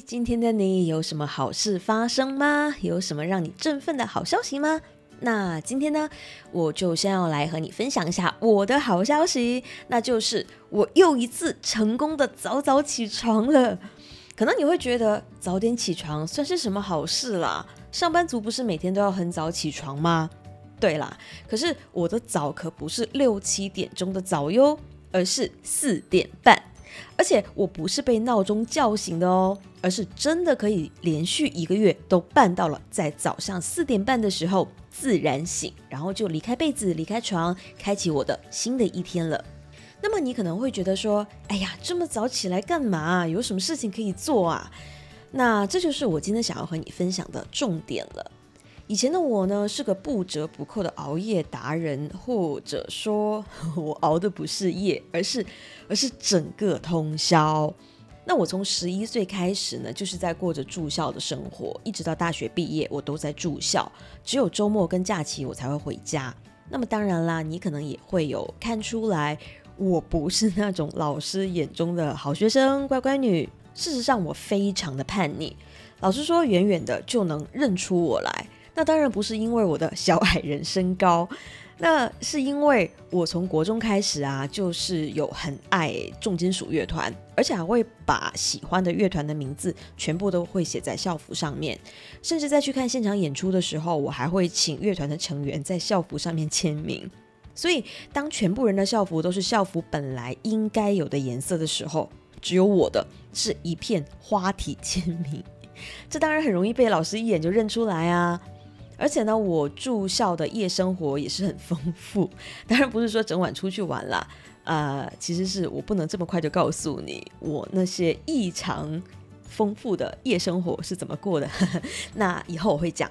今天的你有什么好事发生吗？有什么让你振奋的好消息吗？那今天呢，我就先要来和你分享一下我的好消息，那就是我又一次成功的早早起床了。可能你会觉得早点起床算是什么好事啦？上班族不是每天都要很早起床吗？对啦，可是我的早可不是六七点钟的早哟，而是四点半。而且我不是被闹钟叫醒的哦，而是真的可以连续一个月都办到了，在早上四点半的时候自然醒，然后就离开被子、离开床，开启我的新的一天了。那么你可能会觉得说，哎呀，这么早起来干嘛？有什么事情可以做啊？那这就是我今天想要和你分享的重点了。以前的我呢，是个不折不扣的熬夜达人，或者说，我熬的不是夜，而是而是整个通宵。那我从十一岁开始呢，就是在过着住校的生活，一直到大学毕业，我都在住校，只有周末跟假期我才会回家。那么当然啦，你可能也会有看出来，我不是那种老师眼中的好学生、乖乖女。事实上，我非常的叛逆，老师说远远的就能认出我来。那当然不是因为我的小矮人身高，那是因为我从国中开始啊，就是有很爱重金属乐团，而且还会把喜欢的乐团的名字全部都会写在校服上面，甚至在去看现场演出的时候，我还会请乐团的成员在校服上面签名。所以当全部人的校服都是校服本来应该有的颜色的时候，只有我的是一片花体签名，这当然很容易被老师一眼就认出来啊。而且呢，我住校的夜生活也是很丰富。当然不是说整晚出去玩啦，呃，其实是我不能这么快就告诉你我那些异常丰富的夜生活是怎么过的。那以后我会讲。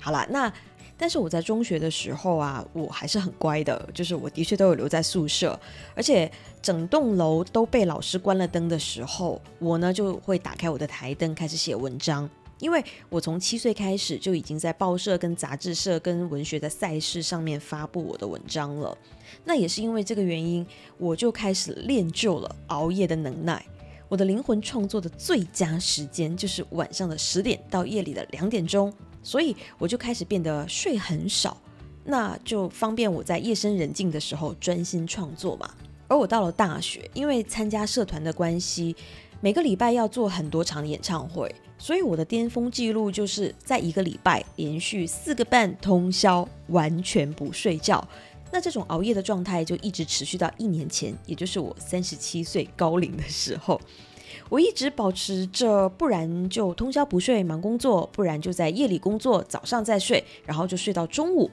好啦，那但是我在中学的时候啊，我还是很乖的，就是我的确都有留在宿舍，而且整栋楼都被老师关了灯的时候，我呢就会打开我的台灯开始写文章。因为我从七岁开始就已经在报社、跟杂志社、跟文学的赛事上面发布我的文章了，那也是因为这个原因，我就开始练就了熬夜的能耐。我的灵魂创作的最佳时间就是晚上的十点到夜里的两点钟，所以我就开始变得睡很少，那就方便我在夜深人静的时候专心创作嘛。而我到了大学，因为参加社团的关系，每个礼拜要做很多场演唱会。所以我的巅峰记录就是在一个礼拜连续四个半通宵，完全不睡觉。那这种熬夜的状态就一直持续到一年前，也就是我三十七岁高龄的时候。我一直保持着，不然就通宵不睡忙工作，不然就在夜里工作，早上再睡，然后就睡到中午。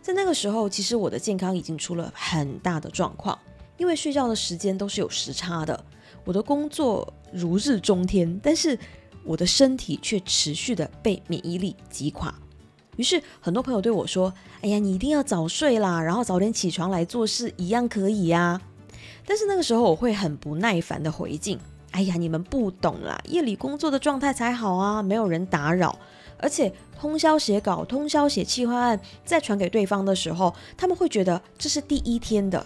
在那个时候，其实我的健康已经出了很大的状况，因为睡觉的时间都是有时差的。我的工作如日中天，但是。我的身体却持续的被免疫力击垮，于是很多朋友对我说：“哎呀，你一定要早睡啦，然后早点起床来做事，一样可以呀。”但是那个时候我会很不耐烦的回敬：“哎呀，你们不懂啦，夜里工作的状态才好啊，没有人打扰，而且通宵写稿、通宵写企划案，再传给对方的时候，他们会觉得这是第一天的，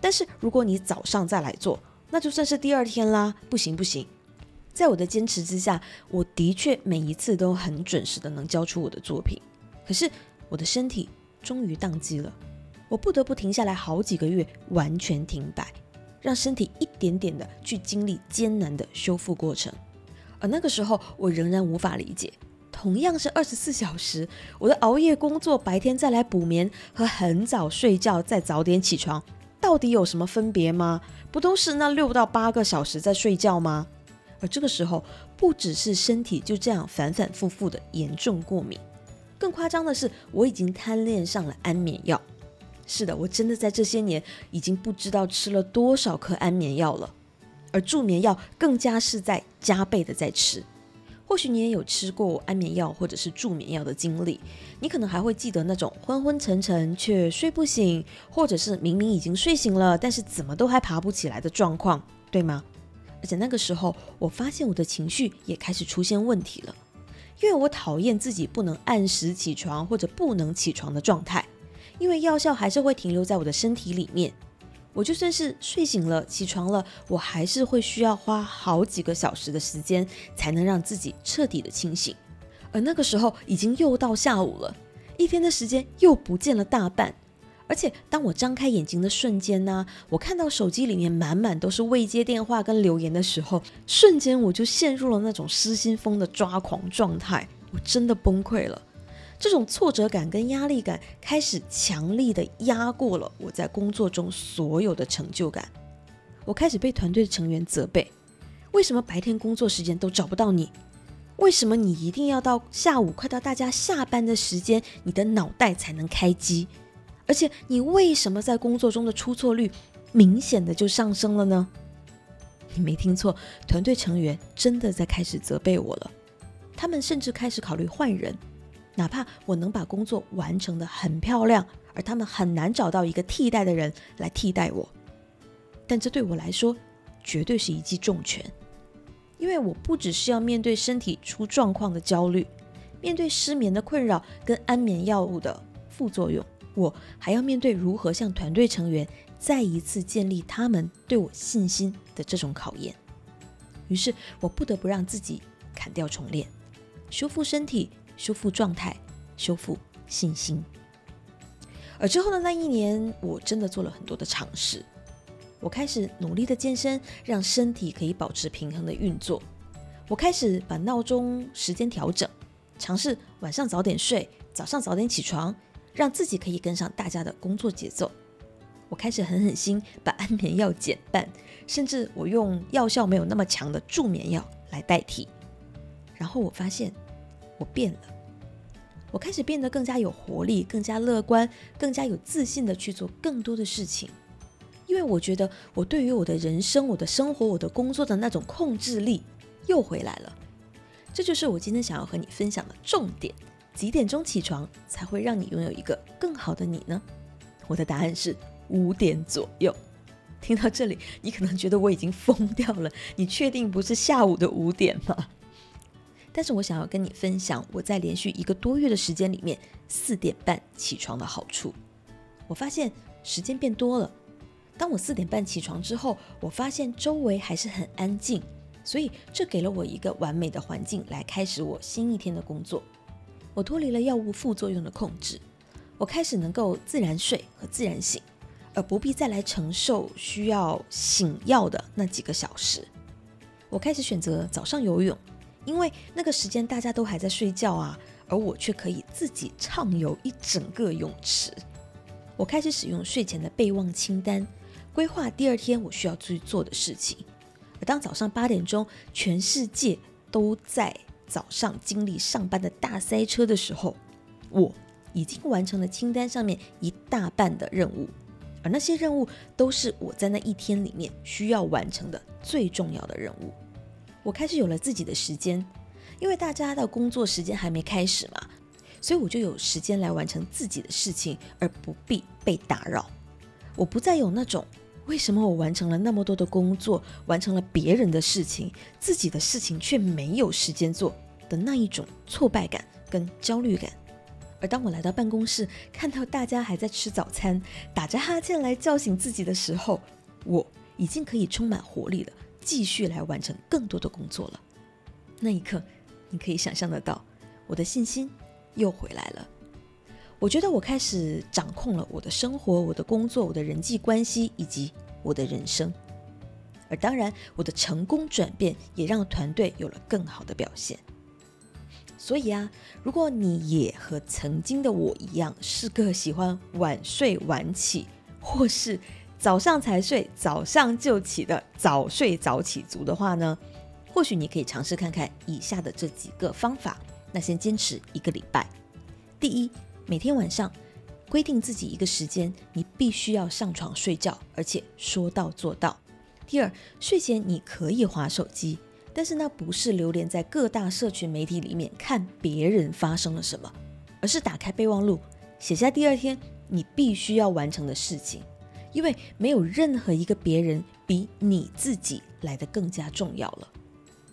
但是如果你早上再来做，那就算是第二天啦，不行不行。”在我的坚持之下，我的确每一次都很准时的能交出我的作品。可是我的身体终于宕机了，我不得不停下来好几个月，完全停摆，让身体一点点的去经历艰难的修复过程。而那个时候，我仍然无法理解，同样是二十四小时，我的熬夜工作，白天再来补眠，和很早睡觉再早点起床，到底有什么分别吗？不都是那六到八个小时在睡觉吗？而这个时候，不只是身体就这样反反复复的严重过敏，更夸张的是，我已经贪恋上了安眠药。是的，我真的在这些年已经不知道吃了多少颗安眠药了，而助眠药更加是在加倍的在吃。或许你也有吃过安眠药或者是助眠药的经历，你可能还会记得那种昏昏沉沉却睡不醒，或者是明明已经睡醒了，但是怎么都还爬不起来的状况，对吗？而且那个时候，我发现我的情绪也开始出现问题了，因为我讨厌自己不能按时起床或者不能起床的状态，因为药效还是会停留在我的身体里面。我就算是睡醒了、起床了，我还是会需要花好几个小时的时间，才能让自己彻底的清醒。而那个时候已经又到下午了，一天的时间又不见了大半。而且当我张开眼睛的瞬间呢，我看到手机里面满满都是未接电话跟留言的时候，瞬间我就陷入了那种失心疯的抓狂状态，我真的崩溃了。这种挫折感跟压力感开始强力的压过了我在工作中所有的成就感。我开始被团队成员责备：为什么白天工作时间都找不到你？为什么你一定要到下午快到大家下班的时间，你的脑袋才能开机？而且你为什么在工作中的出错率明显的就上升了呢？你没听错，团队成员真的在开始责备我了。他们甚至开始考虑换人。哪怕我能把工作完成的很漂亮，而他们很难找到一个替代的人来替代我，但这对我来说绝对是一记重拳，因为我不只是要面对身体出状况的焦虑，面对失眠的困扰跟安眠药物的副作用，我还要面对如何向团队成员再一次建立他们对我信心的这种考验。于是我不得不让自己砍掉重练，修复身体。修复状态，修复信心。而之后的那一年，我真的做了很多的尝试。我开始努力的健身，让身体可以保持平衡的运作。我开始把闹钟时间调整，尝试晚上早点睡，早上早点起床，让自己可以跟上大家的工作节奏。我开始狠狠心把安眠药减半，甚至我用药效没有那么强的助眠药来代替。然后我发现。我变了，我开始变得更加有活力，更加乐观，更加有自信的去做更多的事情。因为我觉得我对于我的人生、我的生活、我的工作的那种控制力又回来了。这就是我今天想要和你分享的重点。几点钟起床才会让你拥有一个更好的你呢？我的答案是五点左右。听到这里，你可能觉得我已经疯掉了。你确定不是下午的五点吗？但是我想要跟你分享我在连续一个多月的时间里面四点半起床的好处。我发现时间变多了。当我四点半起床之后，我发现周围还是很安静，所以这给了我一个完美的环境来开始我新一天的工作。我脱离了药物副作用的控制，我开始能够自然睡和自然醒，而不必再来承受需要醒药的那几个小时。我开始选择早上游泳。因为那个时间大家都还在睡觉啊，而我却可以自己畅游一整个泳池。我开始使用睡前的备忘清单，规划第二天我需要去做的事情。而当早上八点钟，全世界都在早上经历上班的大塞车的时候，我已经完成了清单上面一大半的任务。而那些任务都是我在那一天里面需要完成的最重要的任务。我开始有了自己的时间，因为大家的工作时间还没开始嘛，所以我就有时间来完成自己的事情，而不必被打扰。我不再有那种为什么我完成了那么多的工作，完成了别人的事情，自己的事情却没有时间做的那一种挫败感跟焦虑感。而当我来到办公室，看到大家还在吃早餐，打着哈欠来叫醒自己的时候，我已经可以充满活力的。继续来完成更多的工作了。那一刻，你可以想象得到，我的信心又回来了。我觉得我开始掌控了我的生活、我的工作、我的人际关系以及我的人生。而当然，我的成功转变也让团队有了更好的表现。所以啊，如果你也和曾经的我一样，是个喜欢晚睡晚起，或是……早上才睡，早上就起的早睡早起族的话呢，或许你可以尝试看看以下的这几个方法。那先坚持一个礼拜。第一，每天晚上规定自己一个时间，你必须要上床睡觉，而且说到做到。第二，睡前你可以划手机，但是那不是流连在各大社群媒体里面看别人发生了什么，而是打开备忘录，写下第二天你必须要完成的事情。因为没有任何一个别人比你自己来的更加重要了，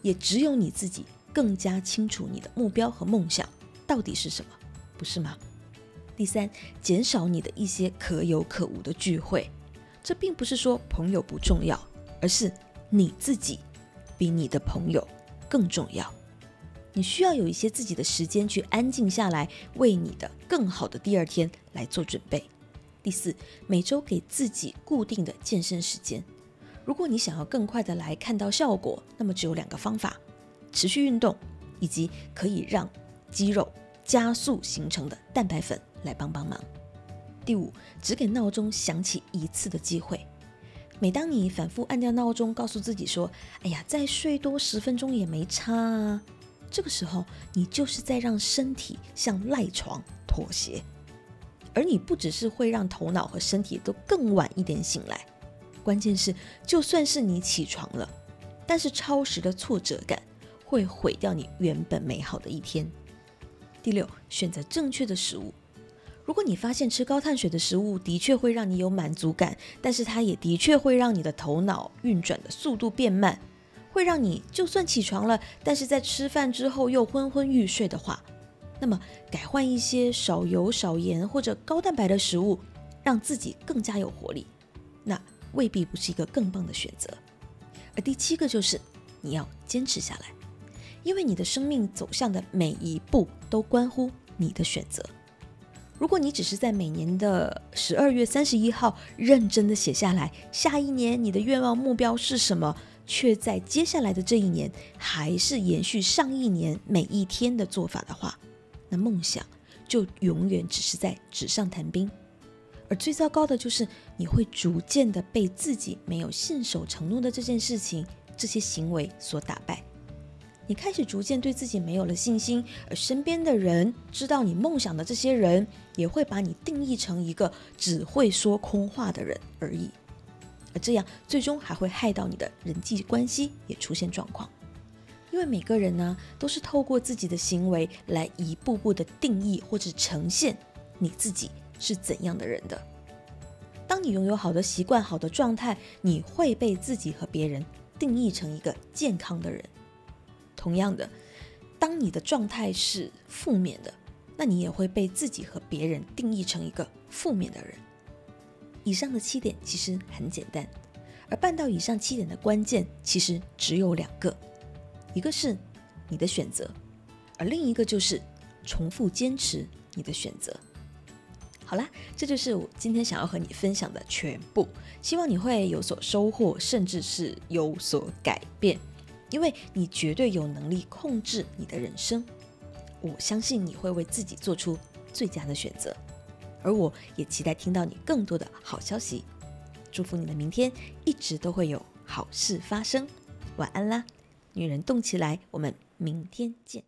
也只有你自己更加清楚你的目标和梦想到底是什么，不是吗？第三，减少你的一些可有可无的聚会，这并不是说朋友不重要，而是你自己比你的朋友更重要。你需要有一些自己的时间去安静下来，为你的更好的第二天来做准备。第四，每周给自己固定的健身时间。如果你想要更快的来看到效果，那么只有两个方法：持续运动，以及可以让肌肉加速形成的蛋白粉来帮帮忙。第五，只给闹钟响起一次的机会。每当你反复按掉闹钟，告诉自己说：“哎呀，再睡多十分钟也没差啊。”这个时候，你就是在让身体向赖床妥协，而你不只是会让头脑和身体都更晚一点醒来，关键是，就算是你起床了，但是超时的挫折感会毁掉你原本美好的一天。第六，选择正确的食物。如果你发现吃高碳水的食物的确会让你有满足感，但是它也的确会让你的头脑运转的速度变慢。会让你就算起床了，但是在吃饭之后又昏昏欲睡的话，那么改换一些少油少盐或者高蛋白的食物，让自己更加有活力，那未必不是一个更棒的选择。而第七个就是你要坚持下来，因为你的生命走向的每一步都关乎你的选择。如果你只是在每年的十二月三十一号认真的写下来，下一年你的愿望目标是什么？却在接下来的这一年，还是延续上一年每一天的做法的话，那梦想就永远只是在纸上谈兵。而最糟糕的就是，你会逐渐的被自己没有信守承诺的这件事情、这些行为所打败。你开始逐渐对自己没有了信心，而身边的人知道你梦想的这些人，也会把你定义成一个只会说空话的人而已。而这样最终还会害到你的人际关系也出现状况，因为每个人呢都是透过自己的行为来一步步的定义或者呈现你自己是怎样的人的。当你拥有好的习惯、好的状态，你会被自己和别人定义成一个健康的人。同样的，当你的状态是负面的，那你也会被自己和别人定义成一个负面的人。以上的七点其实很简单，而办到以上七点的关键其实只有两个，一个是你的选择，而另一个就是重复坚持你的选择。好啦，这就是我今天想要和你分享的全部，希望你会有所收获，甚至是有所改变，因为你绝对有能力控制你的人生。我相信你会为自己做出最佳的选择。而我也期待听到你更多的好消息，祝福你的明天一直都会有好事发生。晚安啦，女人动起来，我们明天见。